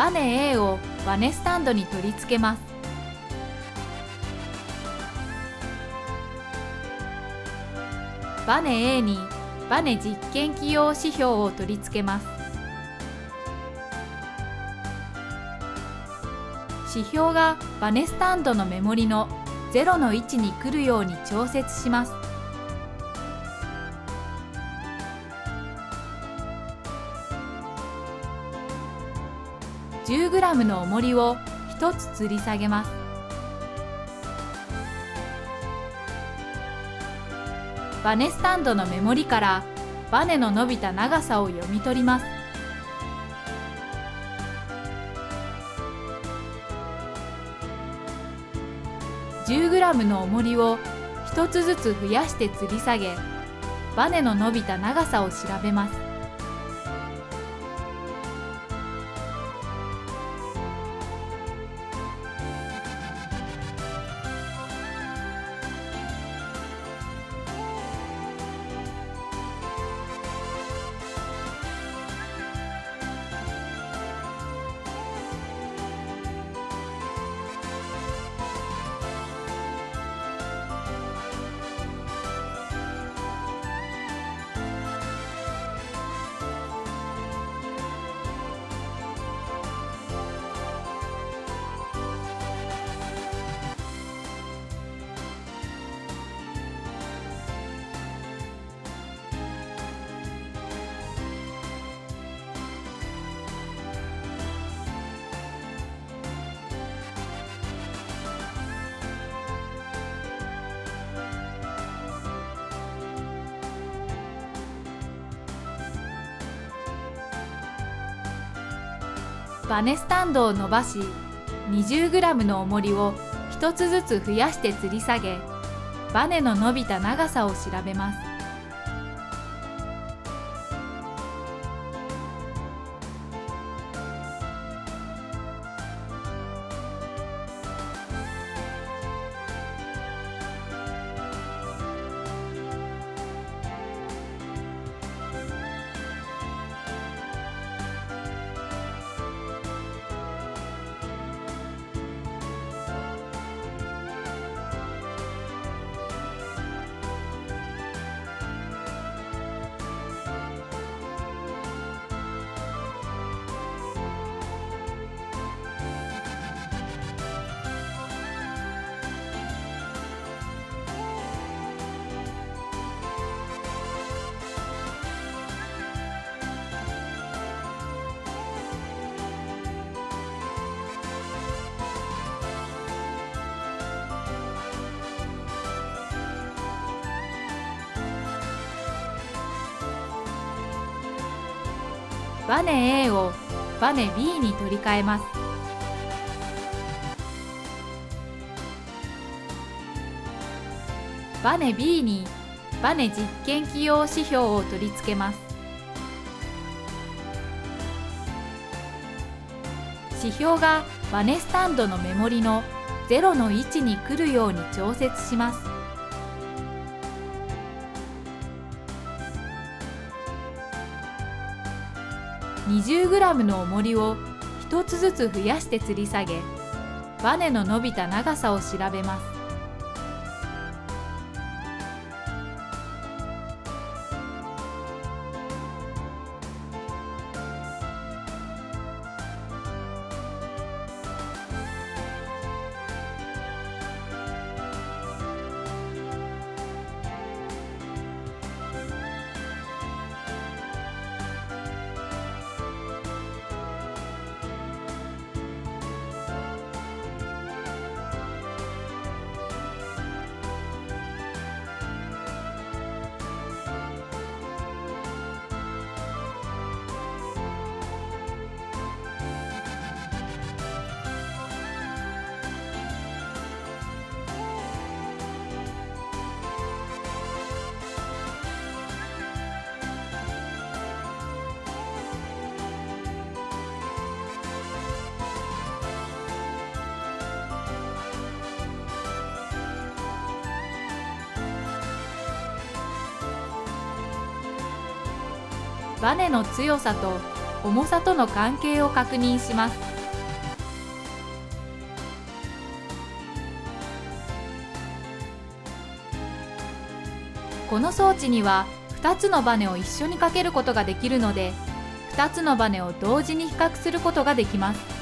バネ A をバネスタンドに取り付けます。バネ A にバネ実験機用指標を取り付けます。指標がバネスタンドのメモリの0の位置に来るように調節します。10グラムの重りを1つ吊り下げます。バネスタンドのメモリからバネの伸びた長さを読み取ります。10グラムの重りを1つずつ増やして吊り下げバネの伸びた長さを調べます。バネスタンドを伸ばし 20g の重りを1つずつ増やして吊り下げバネの伸びた長さを調べます。バネ A をバネ B に取り替えます。バネ B にバネ実験機用指標を取り付けます。指標がバネスタンドのメモリの0の位置に来るように調節します。20g の重りを1つずつ増やして吊り下げバネの伸びた長さを調べます。バネの強さと重さとの関係を確認します。この装置には2つのバネを一緒にかけることができるので2つのバネを同時に比較することができます。